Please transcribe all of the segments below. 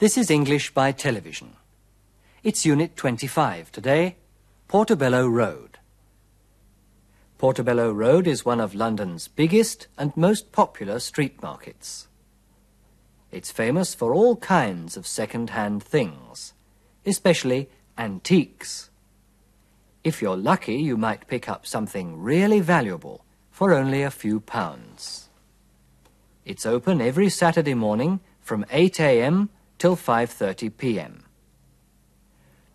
This is English by television. It's Unit 25 today, Portobello Road. Portobello Road is one of London's biggest and most popular street markets. It's famous for all kinds of second-hand things, especially antiques. If you're lucky, you might pick up something really valuable for only a few pounds. It's open every Saturday morning from 8 a.m. till 5.30 p.m.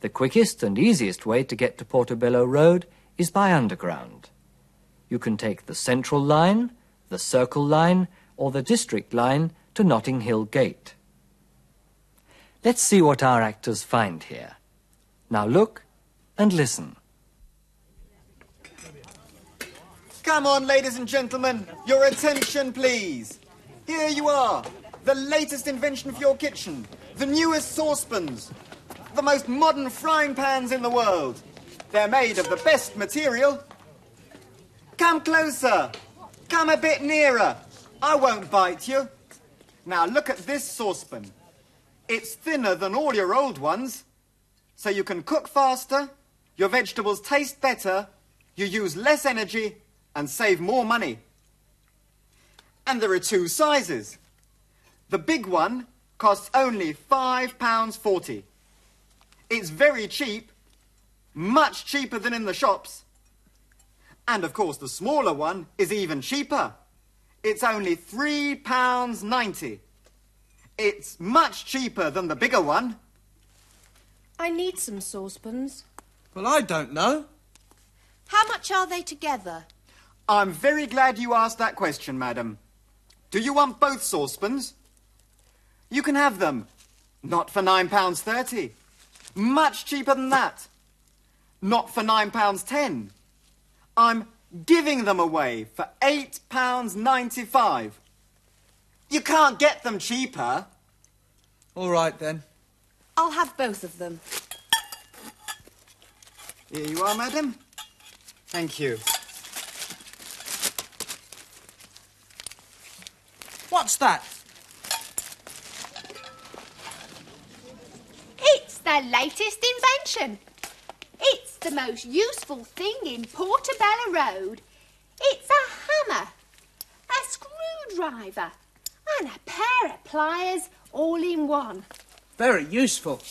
The quickest and easiest way to get to Portobello Road is by underground. You can take the Central Line, the Circle Line, or the District Line to Notting Hill Gate. Let's see what our actors find here. Now look and listen. Come on, ladies and gentlemen, your attention, please. Here you are, the latest invention for your kitchen, the newest saucepans, the most modern frying pans in the world. They're made of the best material. Come closer. Come a bit nearer. I won't bite you. Now look at this saucepan. It's thinner than all your old ones, so you can cook faster, your vegetables taste better, you use less energy, and save more money. And there are two sizes. The big one costs only £5.40. It's very cheap, much cheaper than in the shops. And of course, the smaller one is even cheaper. It's only £3.90. It's much cheaper than the bigger one. I need some saucepans. Well, I don't know. How much are they together? I'm very glad you asked that question, madam. Do you want both saucepans? You can have them. Not for £9.30. Much cheaper than that. Not for £9.10. I'm giving them away for £8.95. You can't get them cheaper. All right, then. I'll have both of them. Here you are, madam. Thank you. What's that? The latest invention. It's the most useful thing in Portobello Road. It's a hammer, a screwdriver, and a pair of pliers all in one. Very useful.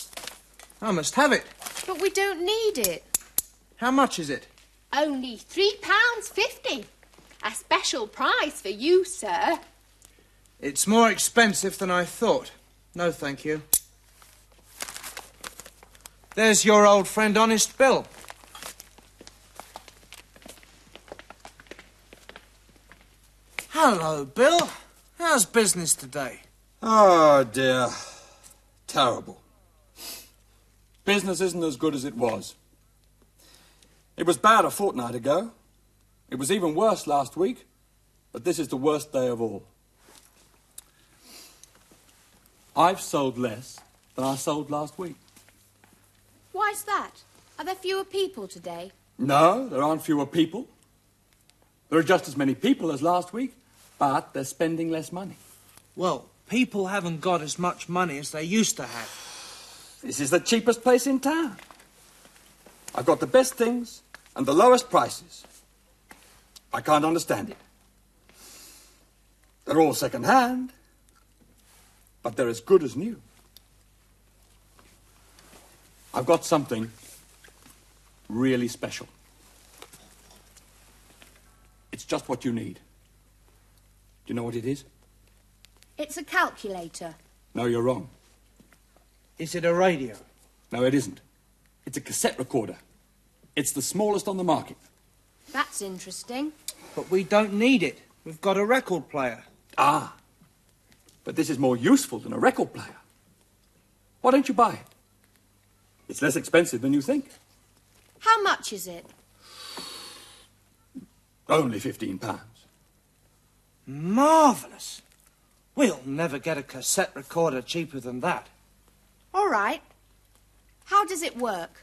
I must have it. But we don't need it. How much is it? Only £3.50. A special price for you, sir. It's more expensive than I thought. No, thank you. There's your old friend Honest Bill. Hello, Bill. How's business today? Oh, dear. Terrible. Business isn't as good as it was. It was bad a fortnight ago. It was even worse last week. But this is the worst day of all. I've sold less than I sold last week. Why's that? Are there fewer people today? No, there aren't fewer people. There are just as many people as last week, but they're spending less money. Well, people haven't got as much money as they used to have. This is the cheapest place in town. I've got the best things and the lowest prices. I can't understand it. They're all second hand, but they're as good as new. I've got something really special. It's just what you need. Do you know what it is? It's a calculator. No, you're wrong. Is it a radio? No, it isn't. It's a cassette recorder. It's the smallest on the market. That's interesting. But we don't need it. We've got a record player. Ah, but this is more useful than a record player. Why don't you buy it? It's less expensive than you think. How much is it? Only fifteen pounds. Marvellous. We'll never get a cassette recorder cheaper than that. All right. How does it work?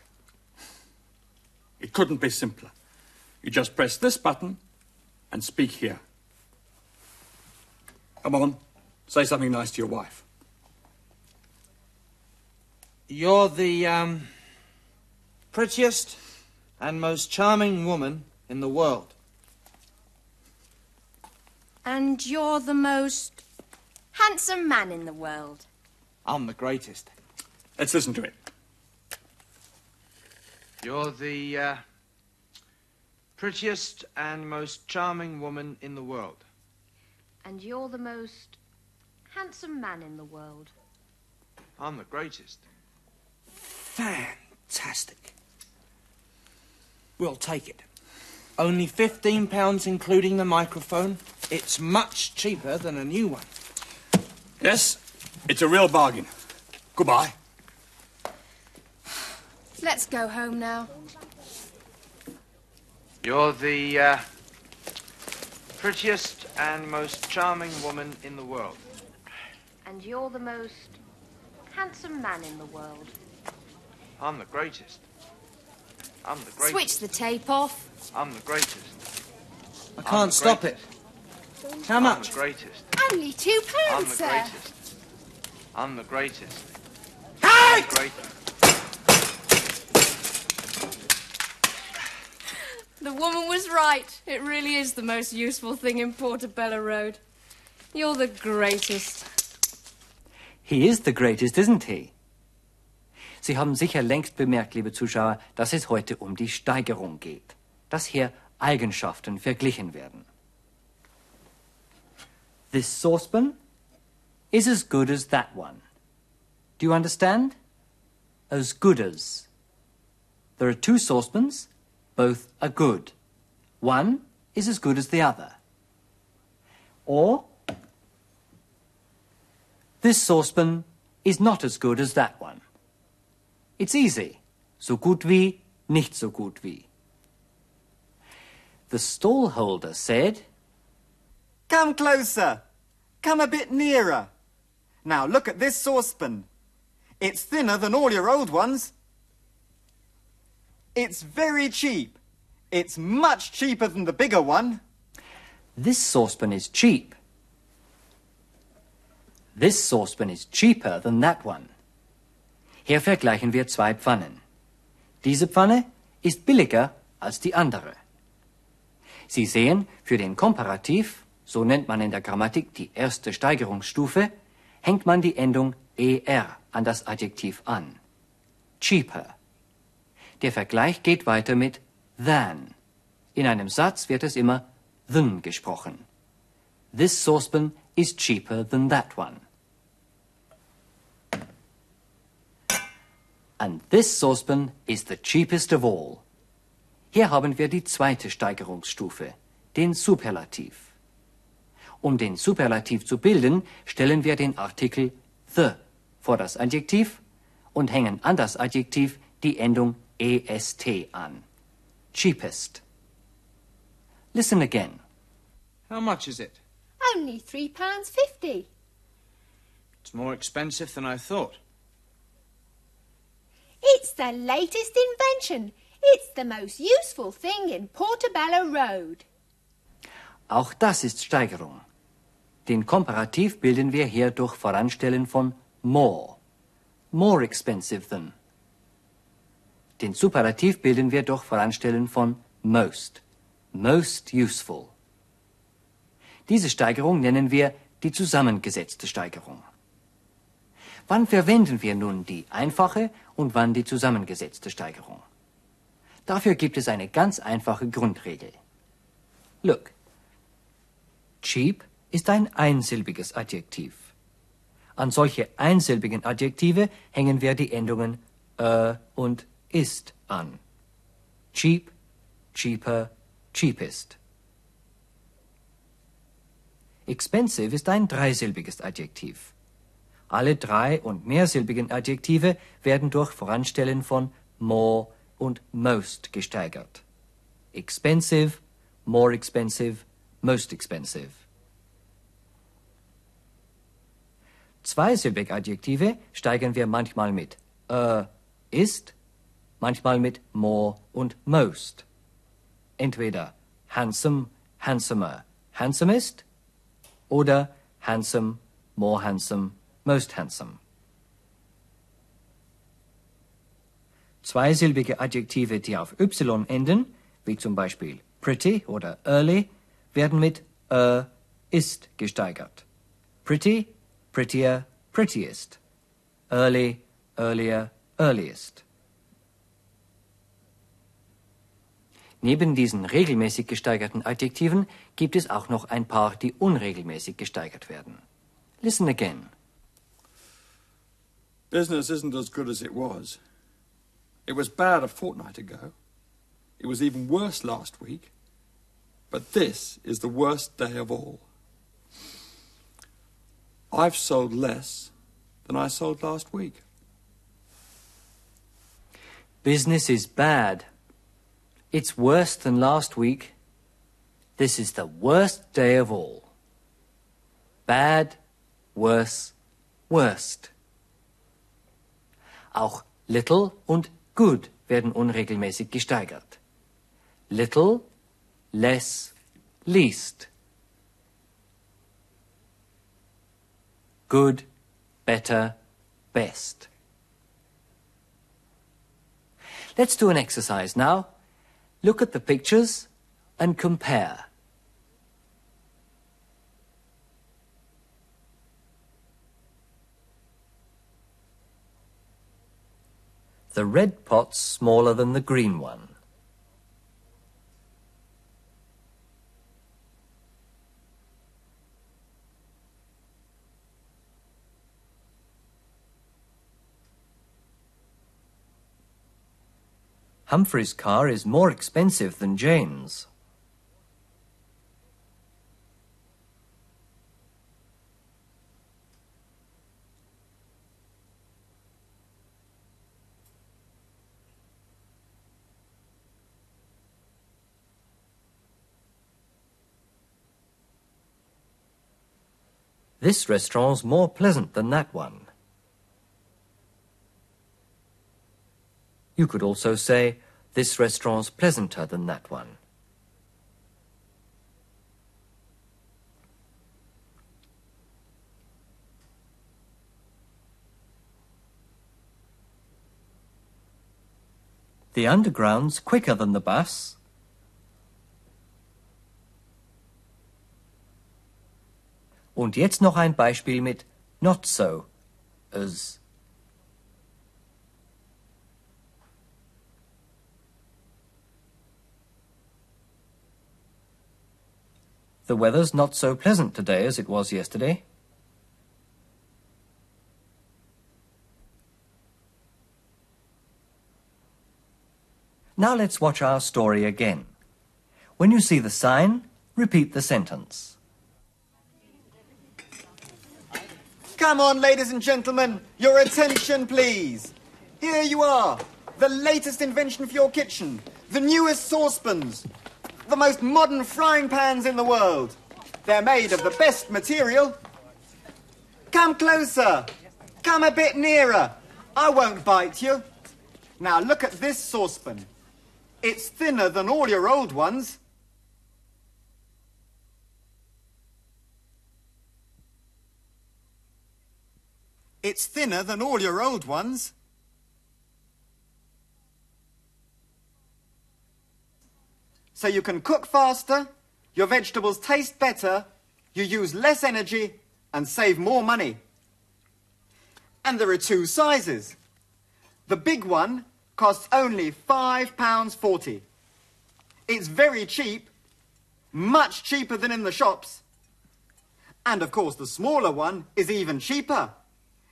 It couldn't be simpler. You just press this button and speak here. Come on, say something nice to your wife. You're the, um, prettiest and most charming woman in the world. And you're the most. Handsome man in the world. I'm the greatest. Let's listen to it. You're the, uh, prettiest and most charming woman in the world. And you're the most handsome man in the world. I'm the greatest. Fantastic. We'll take it. Only fifteen pounds including the microphone. It's much cheaper than a new one. Yes, it's a real bargain. Goodbye. Let's go home now. You're the uh, prettiest and most charming woman in the world. And you're the most handsome man in the world. I'm the greatest. I'm the greatest. Switch the tape off. I'm the greatest. I can't stop it. How Oh, much? I'm the greatest. Only two I'm pounds, the sir. greatest. I'm the greatest. Hey! I'm the greatest. The woman was right. It really is the most useful thing in Portobello Road. You're the greatest. He is the greatest, isn't he? Sie haben sicher längst bemerkt, liebe Zuschauer, dass es heute um die Steigerung geht. Dass hier Eigenschaften verglichen werden. This saucepan is as good as that one. Do you understand? As good as. There are two saucepans, both are good. One is as good as the other. Or, this saucepan is not as good as that one. It's easy. So gut wie, nicht so gut wie. The stallholder said, Come closer. Come a bit nearer. Now look at this saucepan. It's thinner than all your old ones. It's very cheap. It's much cheaper than the bigger one. This saucepan is cheap. This saucepan is cheaper than that one. Hier vergleichen wir zwei Pfannen. Diese Pfanne ist billiger als die andere. Sie sehen, für den Komparativ, so nennt man in der Grammatik die erste Steigerungsstufe, hängt man die Endung er an das Adjektiv an. Cheaper. Der Vergleich geht weiter mit than. In einem Satz wird es immer than gesprochen. This saucepan is cheaper than that one. And this saucepan is the cheapest of all. Hier haben wir die zweite Steigerungsstufe, den Superlativ. Um den Superlativ zu bilden, stellen wir den Artikel the vor das Adjektiv und hängen an das Adjektiv die Endung est an. Cheapest. Listen again. How much is it? Only three pounds fifty. It's more expensive than I thought. It's the latest invention. It's the most useful thing in Portobello Road. Auch das ist Steigerung. Den Komparativ bilden wir hier durch Voranstellen von more. More expensive than. Den Superlativ bilden wir durch Voranstellen von most. Most useful. Diese Steigerung nennen wir die zusammengesetzte Steigerung. Wann verwenden wir nun die einfache und wann die zusammengesetzte Steigerung? Dafür gibt es eine ganz einfache Grundregel. Look. Cheap ist ein einsilbiges Adjektiv. An solche einsilbigen Adjektive hängen wir die Endungen äh und ist an. Cheap, cheaper, cheapest. Expensive ist ein dreisilbiges Adjektiv. Alle drei- und mehrsilbigen Adjektive werden durch Voranstellen von more und most gesteigert. Expensive, more expensive, most expensive. Zweisilbige Adjektive steigern wir manchmal mit äh, ist, manchmal mit more und most. Entweder handsome, handsomer, handsomest oder handsome, more handsome, most handsome. Zweisilbige Adjektive, die auf y enden, wie zum Beispiel pretty oder early, werden mit äh, ist gesteigert. Pretty, prettier, prettiest. Early, earlier, earliest. Neben diesen regelmäßig gesteigerten Adjektiven gibt es auch noch ein paar, die unregelmäßig gesteigert werden. Listen again. Business isn't as good as it was. It was bad a fortnight ago. It was even worse last week. But this is the worst day of all. I've sold less than I sold last week. Business is bad. It's worse than last week. This is the worst day of all. Bad, worse, worst. Auch little und good werden unregelmäßig gesteigert. Little, less, least. Good, better, best. Let's do an exercise now. Look at the pictures and compare. The red pot's smaller than the green one. Humphrey's car is more expensive than Jane's. This restaurant's more pleasant than that one. You could also say, this restaurant's pleasanter than that one. The underground's quicker than the bus. Und jetzt noch ein Beispiel mit not so as. The weather's not so pleasant today as it was yesterday. Now let's watch our story again. When you see the sign, repeat the sentence. Come on, ladies and gentlemen, your attention, please. Here you are, the latest invention for your kitchen, the newest saucepans, the most modern frying pans in the world. They're made of the best material. Come closer. Come a bit nearer. I won't bite you. Now look at this saucepan. It's thinner than all your old ones. It's thinner than all your old ones. So you can cook faster, your vegetables taste better, you use less energy, and save more money. And there are two sizes. The big one costs only £5.40. It's very cheap, much cheaper than in the shops. And of course, the smaller one is even cheaper.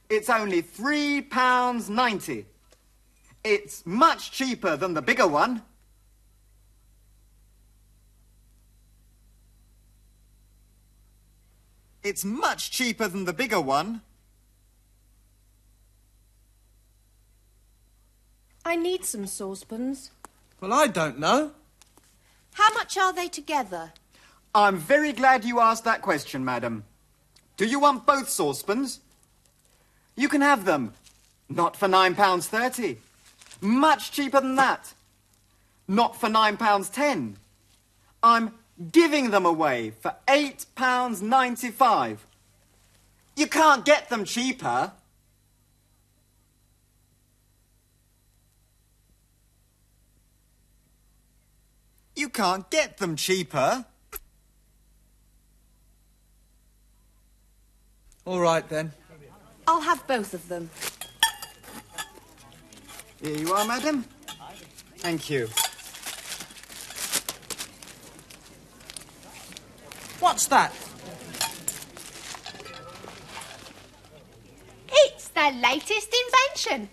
It's only £3.90. It's much cheaper than the bigger one. It's much cheaper than the bigger one. I need some saucepans. Well, I don't know. How much are they together? I'm very glad you asked that question, madam. Do you want both saucepans? You can have them. Not for £9.30. Much cheaper than that. Not for £9.10. I'm giving them away for £8.95. You can't get them cheaper. You can't get them cheaper. All right, then. I'll have both of them. Here you are, madam. Thank you. What's that? It's the latest invention.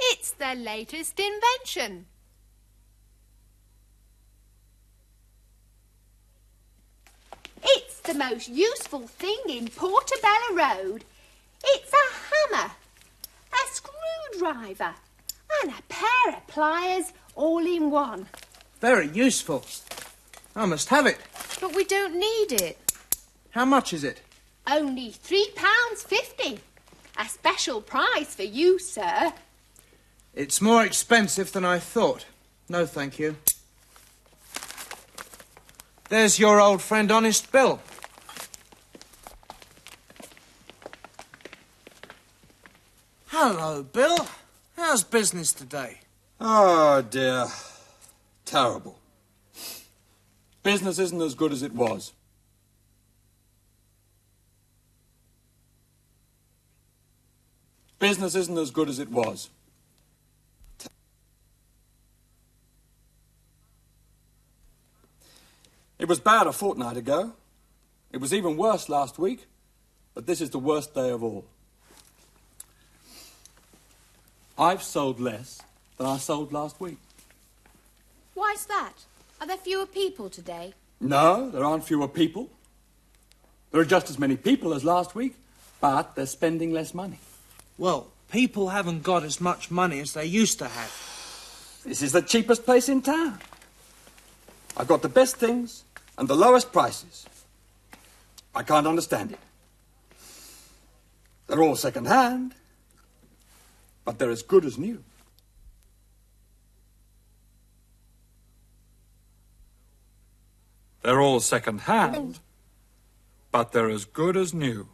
It's the latest invention. It's the most useful thing in Portobello Road. It's a hammer, a screwdriver, and a pair of pliers all in one. Very useful. I must have it. But we don't need it. How much is it? Only three pounds fifty. A special price for you, sir. It's more expensive than I thought. No, thank you. There's your old friend Honest Bill. Hello, Bill. How's business today? Oh dear. Terrible. Business isn't as good as it was. Business isn't as good as it was. It was bad a fortnight ago. It was even worse last week. But this is the worst day of all. I've sold less than I sold last week. Why's that? Are there fewer people today? No, there aren't fewer people. There are just as many people as last week, but they're spending less money. Well, people haven't got as much money as they used to have. This is the cheapest place in town. I've got the best things and the lowest prices. I can't understand it. They're all second hand, but they're as good as new. They're all second hand, but they're as good as new.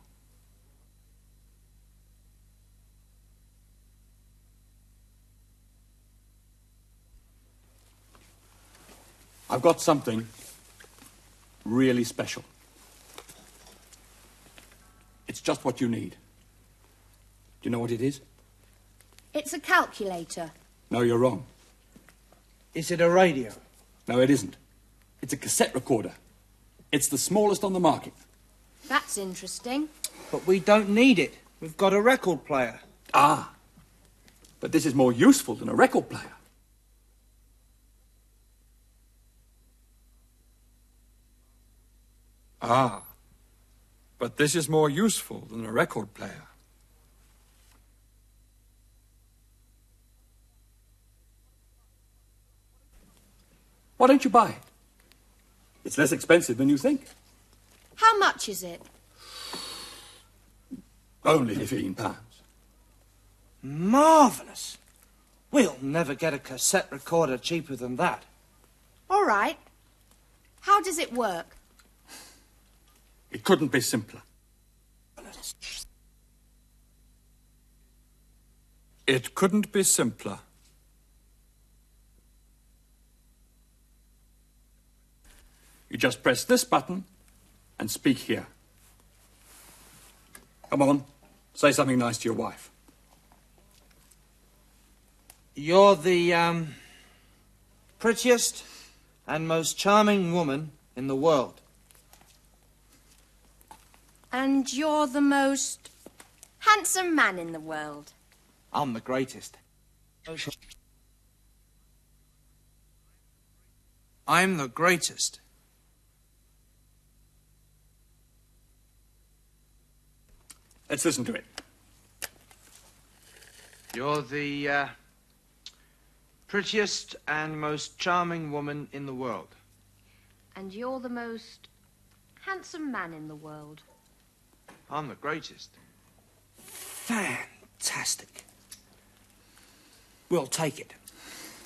I've got something really special. It's just what you need. Do you know what it is? It's a calculator. No, you're wrong. Is it a radio? No, it isn't. It's a cassette recorder. It's the smallest on the market. That's interesting. But we don't need it. We've got a record player. Ah, but this is more useful than a record player. Ah, but this is more useful than a record player. Why don't you buy it? It's less expensive than you think. How much is it? Only fifteen pounds. Marvellous. We'll never get a cassette recorder cheaper than that. All right. How does it work? It couldn't be simpler. It couldn't be simpler. You just press this button and speak here. Come on, say something nice to your wife. You're the, um, prettiest and most charming woman in the world. And you're the most handsome man in the world. I'm the greatest. I'm the greatest. Let's listen to it. You're the uh, prettiest and most charming woman in the world. And you're the most handsome man in the world. I'm the greatest. Fantastic. We'll take it.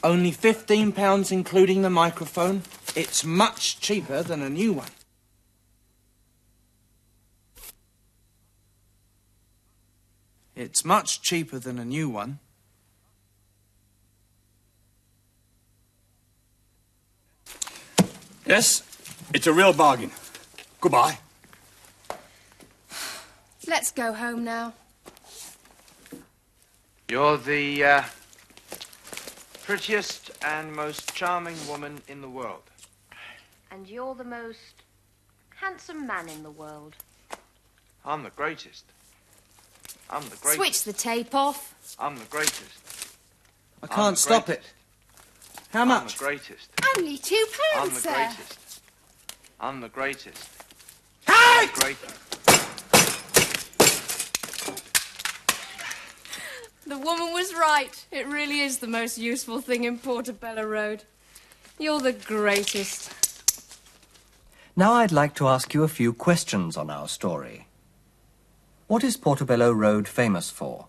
Only £15 including the microphone. It's much cheaper than a new one. It's much cheaper than a new one. Yes, it's a real bargain. Goodbye. Let's go home now. You're the uh, prettiest and most charming woman in the world. And you're the most handsome man in the world. I'm the greatest. I'm the greatest. Switch the tape off. I'm the greatest. I can't stop greatest. it. How much? I'm the greatest. Only two I'm pounds, the sir. greatest. I'm the greatest. Hey! I'm the greatest. The woman was right. It really is the most useful thing in Portobello Road. You're the greatest. Now I'd like to ask you a few questions on our story. What is Portobello Road famous for?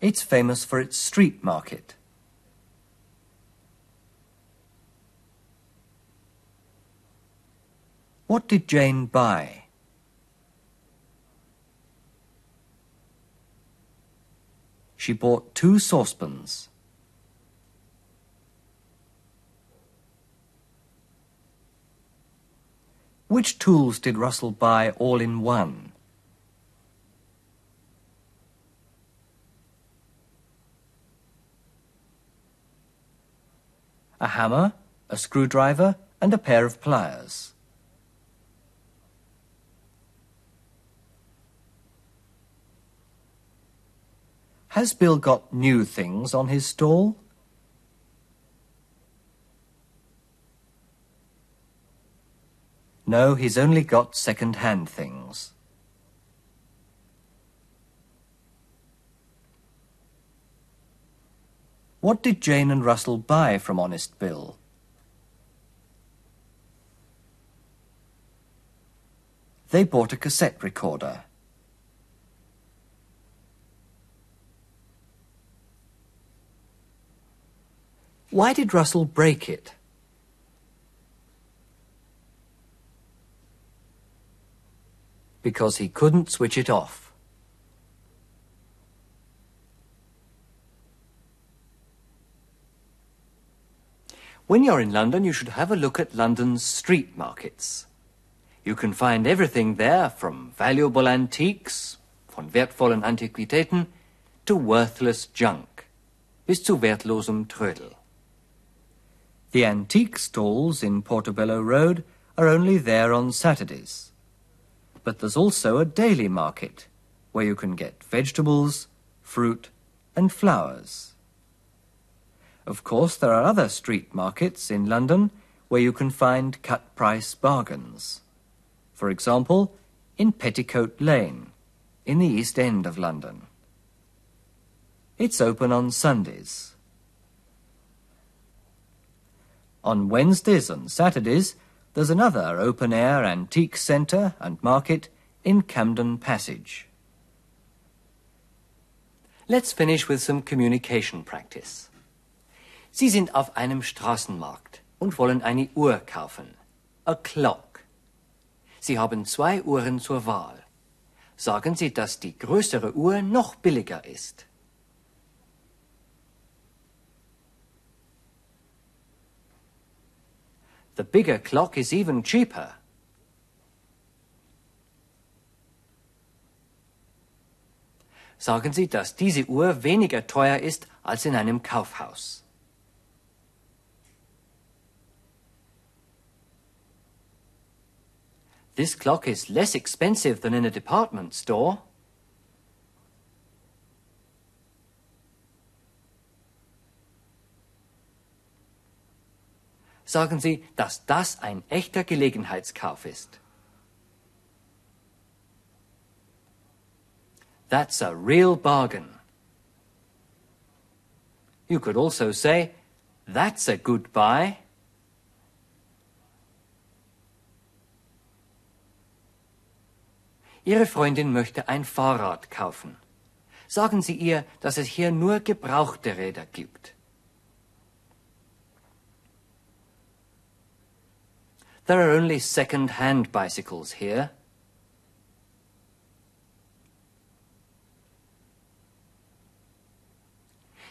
It's famous for its street market. What did Jane buy? She bought two saucepans. Which tools did Russell buy all in one? A hammer, a screwdriver, and a pair of pliers. Has Bill got new things on his stall? No, he's only got second-hand things. What did Jane and Russell buy from Honest Bill? They bought a cassette recorder. Why did Russell break it? Because he couldn't switch it off. When you're in London, you should have a look at London's street markets. You can find everything there from valuable antiques, von wertvollen Antiquitäten, to worthless junk, bis zu wertlosem Trödel. The antique stalls in Portobello Road are only there on Saturdays. But there's also a daily market where you can get vegetables, fruit, and flowers. Of course, there are other street markets in London where you can find cut price bargains. For example, in Petticoat Lane, in the East End of London. It's open on Sundays. On Wednesdays and Saturdays, there's another open air antique centre and market in Camden Passage. Let's finish with some communication practice. Sie sind auf einem Straßenmarkt und wollen eine Uhr kaufen. A clock. Sie haben zwei Uhren zur Wahl. Sagen Sie, dass die größere Uhr noch billiger ist. The bigger clock is even cheaper. Sagen Sie, dass diese Uhr weniger teuer ist als in einem Kaufhaus. This clock is less expensive than in a department store. Sagen Sie, dass das ein echter Gelegenheitskauf ist. That's a real bargain. You could also say, that's a good buy. Ihre Freundin möchte ein Fahrrad kaufen. Sagen Sie ihr, dass es hier nur gebrauchte Räder gibt. There are only second-hand bicycles here.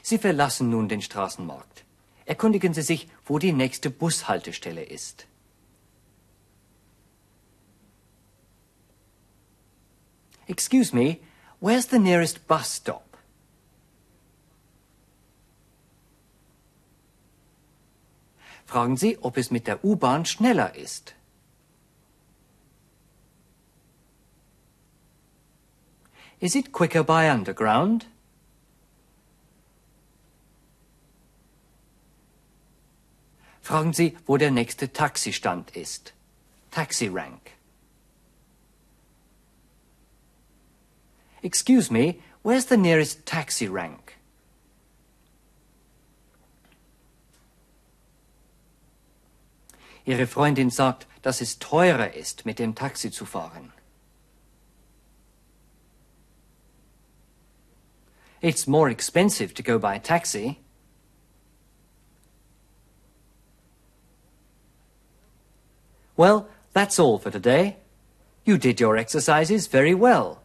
Sie verlassen nun den Straßenmarkt. Erkundigen Sie sich, wo die nächste Bushaltestelle ist. Excuse me, where's the nearest bus stop? Fragen Sie, ob es mit der U-Bahn schneller ist. Is it quicker by underground? Fragen Sie, wo der nächste Taxistand ist. Taxi rank. Excuse me, where's the nearest taxi rank? Ihre Freundin sagt, dass es teurer ist, mit dem Taxi zu fahren. It's more expensive to go by taxi. Well, that's all for today. You did your exercises very well.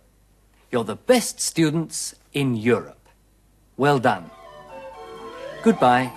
You're the best students in Europe. Well done. Goodbye.